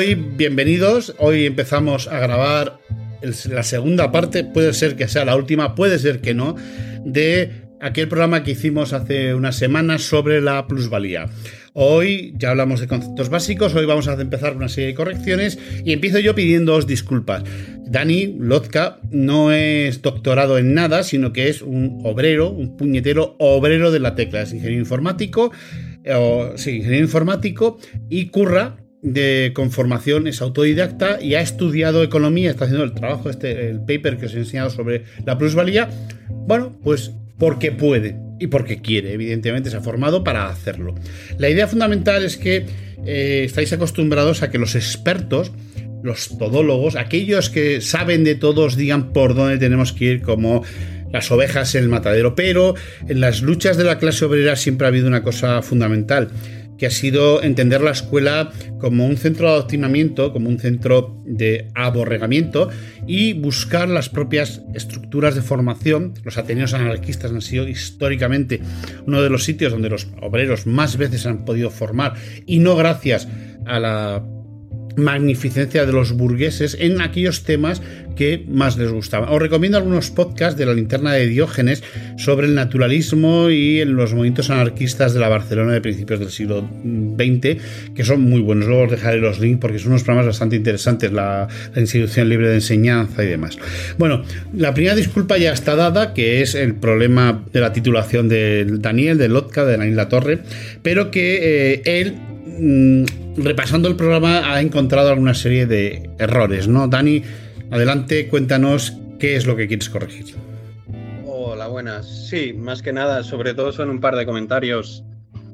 Hoy, bienvenidos. Hoy empezamos a grabar la segunda parte, puede ser que sea la última, puede ser que no, de aquel programa que hicimos hace unas semanas sobre la plusvalía. Hoy ya hablamos de conceptos básicos, hoy vamos a empezar una serie de correcciones y empiezo yo pidiéndoos disculpas. Dani Lotka no es doctorado en nada, sino que es un obrero, un puñetero obrero de la tecla, es ingeniero informático, o, sí, ingeniero informático y curra de conformación, es autodidacta y ha estudiado economía, está haciendo el trabajo, este, el paper que os he enseñado sobre la plusvalía. Bueno, pues porque puede y porque quiere, evidentemente se ha formado para hacerlo. La idea fundamental es que eh, estáis acostumbrados a que los expertos, los todólogos, aquellos que saben de todos, digan por dónde tenemos que ir como las ovejas en el matadero, pero en las luchas de la clase obrera siempre ha habido una cosa fundamental que ha sido entender la escuela como un centro de adoctrinamiento, como un centro de aborregamiento y buscar las propias estructuras de formación. Los ateneos anarquistas han sido históricamente uno de los sitios donde los obreros más veces han podido formar y no gracias a la magnificencia de los burgueses en aquellos temas que más les gustaban. Os recomiendo algunos podcasts de la linterna de Diógenes sobre el naturalismo y en los movimientos anarquistas de la Barcelona de principios del siglo XX, que son muy buenos. Luego os dejaré los links porque son unos programas bastante interesantes, la, la institución libre de enseñanza y demás. Bueno, la primera disculpa ya está dada, que es el problema de la titulación de Daniel, de Lotka, de la Isla Torre, pero que eh, él mm, repasando el programa ha encontrado alguna serie de errores, ¿no? Dani, adelante, cuéntanos qué es lo que quieres corregir. Hola, buenas. Sí, más que nada, sobre todo son un par de comentarios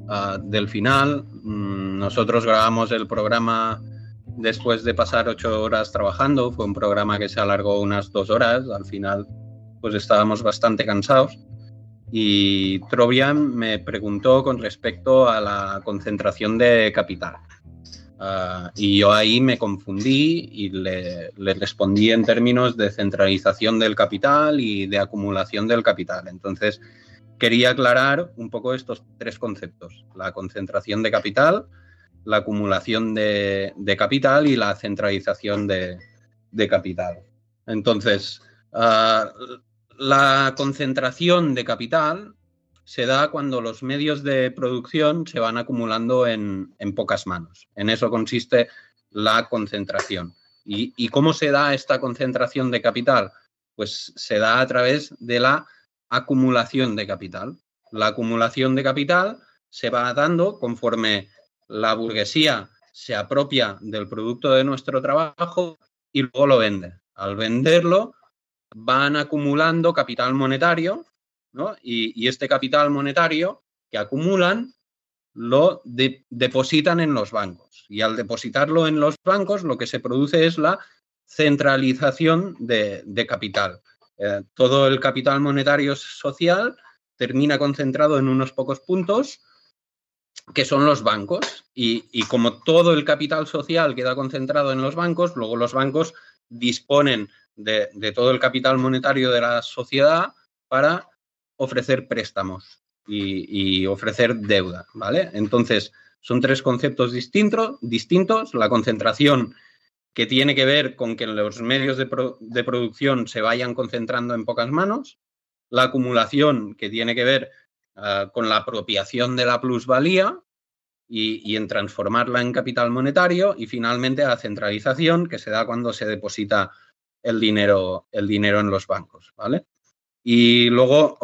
uh, del final. Mm, nosotros grabamos el programa después de pasar ocho horas trabajando. Fue un programa que se alargó unas dos horas. Al final, pues estábamos bastante cansados. Y Trovian me preguntó con respecto a la concentración de capital. Uh, y yo ahí me confundí y le, respondí en términos de centralización del capital y de acumulación del capital. Entonces, quería aclarar un poco estos tres conceptos, la concentración de capital, la acumulación de, de capital y la centralización de, de capital. Entonces, uh, la concentración de capital se da cuando los medios de producción se van acumulando en, pocas manos. En eso consiste la concentración. ¿Y, ¿Y, cómo se da esta concentración de capital? Pues se da a través de la acumulación de capital. La acumulación de capital se va dando conforme la burguesía se apropia del producto de nuestro trabajo y luego lo vende. Al venderlo, van acumulando capital monetario Y, este capital monetario que acumulan lo de, depositan en los bancos. Y al depositarlo en los bancos, lo que se produce es la centralización de, capital. Eh, todo el capital monetario social termina concentrado en unos pocos puntos que son los bancos. Y, como todo el capital social queda concentrado en los bancos, luego los bancos disponen de todo el capital monetario de la sociedad para ofrecer préstamos y, y, ofrecer deuda, ¿vale? Entonces, son tres conceptos distinto, distintos. La concentración que tiene que ver con que los medios de, pro, de, producción se vayan concentrando en pocas manos, la acumulación que tiene que ver ah, con la apropiación de la plusvalía y, en transformarla en capital monetario y finalmente la centralización que se da cuando se deposita el dinero, el dinero en los bancos, ¿vale? Y luego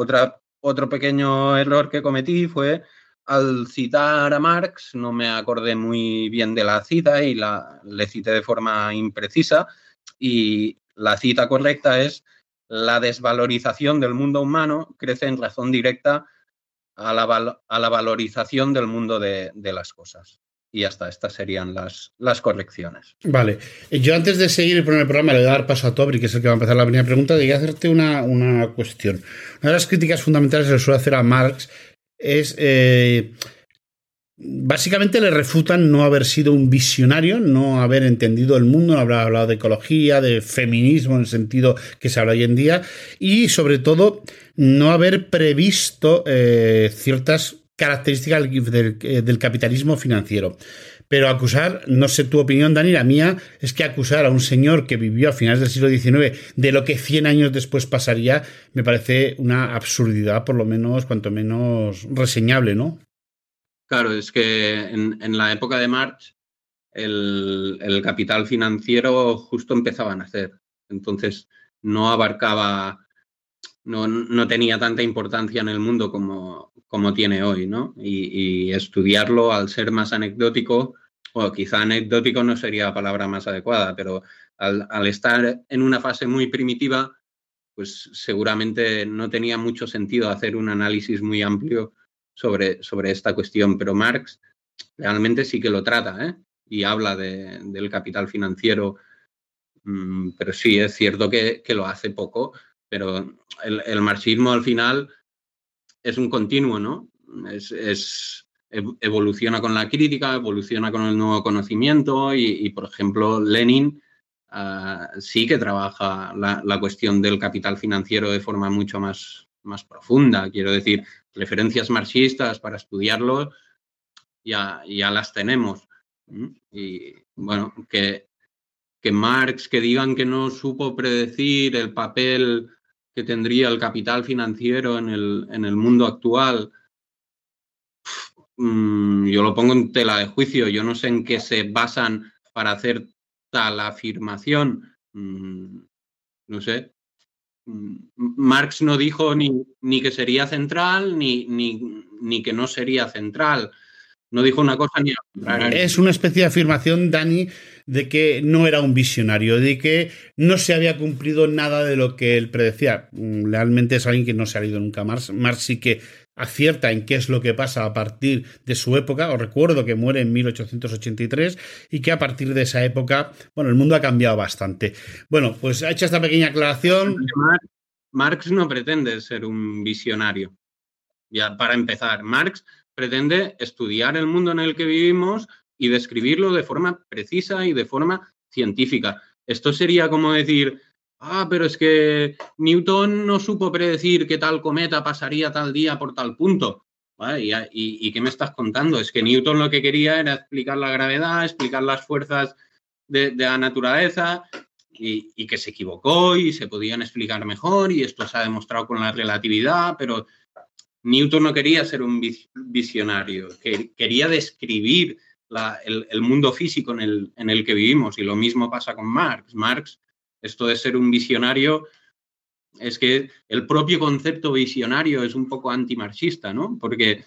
otro pequeño error que cometí fue al citar a Marx, no me acordé muy bien de la cita y la, le cité de forma imprecisa y la cita correcta es la desvalorización del mundo humano crece en razón directa a la, a la valorización del mundo de, las cosas. Y hasta estas serían las, las correcciones. Vale. Yo antes de seguir el primer programa le voy a dar paso a Tobri, que es el que va a empezar la primera pregunta, quería hacerte una, una cuestión. Una de las críticas fundamentales que se suele hacer a Marx es... Eh, básicamente le refutan no haber sido un visionario, no haber entendido el mundo, no haber hablado de ecología, de feminismo en el sentido que se habla hoy en día y sobre todo no haber previsto eh, ciertas características del, eh, del, capitalismo financiero. Pero acusar, no sé tu opinión, Dani, la mía es que acusar a un señor que vivió a finales del siglo XIX de lo que 100 años después pasaría, me parece una absurdidad, por lo menos, cuanto menos reseñable, ¿no? Claro, es que en, la época de Marx el, capital financiero justo empezaba a nacer. Entonces no abarcaba, no, tenía tanta importancia en el mundo como, como tiene hoy, ¿no? Y, estudiarlo al ser más anecdótico, o quizá anecdótico no sería la palabra más adecuada, pero al, al estar en una fase muy primitiva, pues seguramente no tenía mucho sentido hacer un análisis muy amplio sobre, sobre esta cuestión, pero Marx realmente sí que lo trata ¿eh? y habla del capital financiero, mm, pero sí es cierto que, lo hace poco, pero el, marxismo al final es un continuo, ¿no? Es, evoluciona con la crítica, evoluciona con el nuevo conocimiento y, por ejemplo, Lenin ah, sí que trabaja la, cuestión del capital financiero de forma mucho más, más profunda. Quiero decir, referencias marxistas para estudiarlo, ya, ya las tenemos. Y bueno, que, que Marx, que digan que no supo predecir el papel que tendría el capital financiero en el, en el mundo actual, mm, yo lo pongo en tela de juicio. Yo no sé en qué se basan para hacer tal afirmación. Mm, no sé, Mm, Marx no dijo ni, ni que sería central ni, ni, ni, que no sería central. No dijo una cosa ni otra. Es una especie de afirmación, Dani, de que no era un visionario, de que no se había cumplido nada de lo que él predecía. Mm, realmente es alguien que no se ha leído nunca Marx. Marx sí que acierta en qué es lo que pasa a partir de su época. Os recuerdo que muere en 1883 y que a partir de esa época, bueno, el mundo ha cambiado bastante. Bueno, pues ha hecho esta pequeña aclaración. Marx no pretende ser un visionario. Ya, para empezar, Marx pretende estudiar el mundo en el que vivimos y describirlo de forma precisa y de forma científica. Esto sería como decir, ah, pero es que Newton no supo predecir que tal cometa pasaría tal día por tal punto. ¿Y, qué me estás contando? Es que Newton lo que quería era explicar la gravedad, explicar las fuerzas de, la naturaleza y, que se equivocó y se podían explicar mejor y esto se ha demostrado con la relatividad, pero Newton no quería ser un visionario, quería describir el, mundo físico en el, en el que vivimos y lo mismo pasa con Marx. Marx esto de ser un visionario es que el propio concepto visionario es un poco antimarxista, ¿no? Porque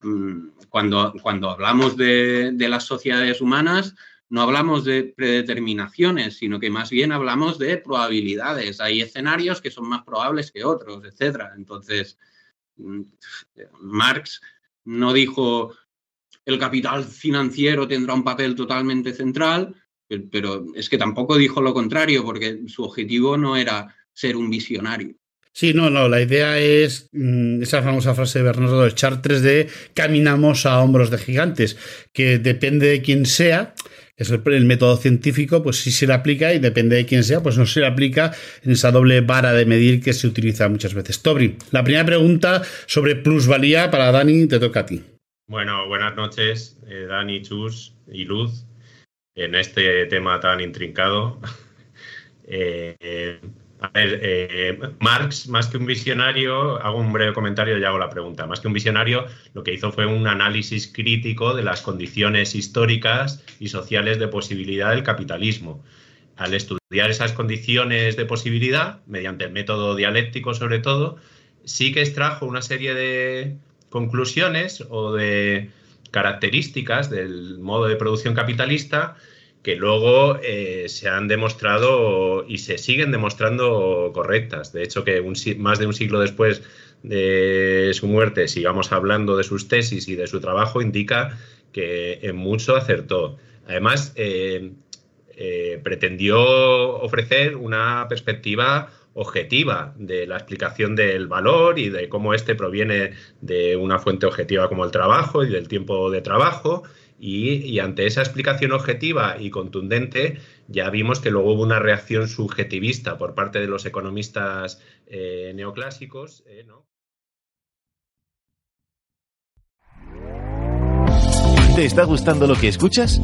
mm, cuando, cuando hablamos de, las sociedades humanas, no hablamos de predeterminaciones, sino que más bien hablamos de probabilidades. Hay escenarios que son más probables que otros, etc. Entonces, Marx no dijo el capital financiero tendrá un papel totalmente central, pero es que tampoco dijo lo contrario, porque su objetivo no era ser un visionario. Sí, no, no, la idea es mm, esa famosa frase de Bernardo del Chartres de caminamos a hombros de gigantes, que depende de quién sea, es el, método científico, pues sí se le aplica y depende de quién sea, pues no se le aplica en esa doble vara de medir que se utiliza muchas veces. Tobri, la primera pregunta sobre plusvalía para Dani te toca a ti. Bueno, buenas noches, eh, Dani, Chus y Luz en este tema tan intrincado. Eh, A ver, eh, Marx, más que un visionario, hago un breve comentario y hago la pregunta. Más que un visionario, lo que hizo fue un análisis crítico de las condiciones históricas y sociales de posibilidad del capitalismo. Al estudiar esas condiciones de posibilidad, mediante el método dialéctico sobre todo, sí que extrajo una serie de conclusiones o de características del modo de producción capitalista que luego eh, se han demostrado y se siguen demostrando correctas. De hecho, que más de un siglo después de su muerte sigamos hablando de sus tesis y de su trabajo indica que en mucho acertó. Además, eh, eh, pretendió ofrecer una perspectiva objetiva de la explicación del valor y de cómo éste proviene de una fuente objetiva como el trabajo y del tiempo de trabajo y, ante esa explicación objetiva y contundente, ya vimos que luego hubo una reacción subjetivista por parte de los economistas eh, neoclásicos. Eh, ¿Te está gustando lo que escuchas?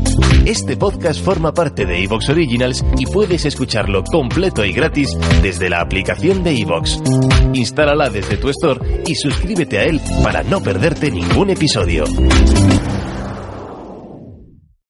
Este podcast forma parte de Evox Originals y puedes escucharlo completo y gratis desde la aplicación de Evox. Instálala desde tu store y suscríbete a él para no perderte ningún episodio.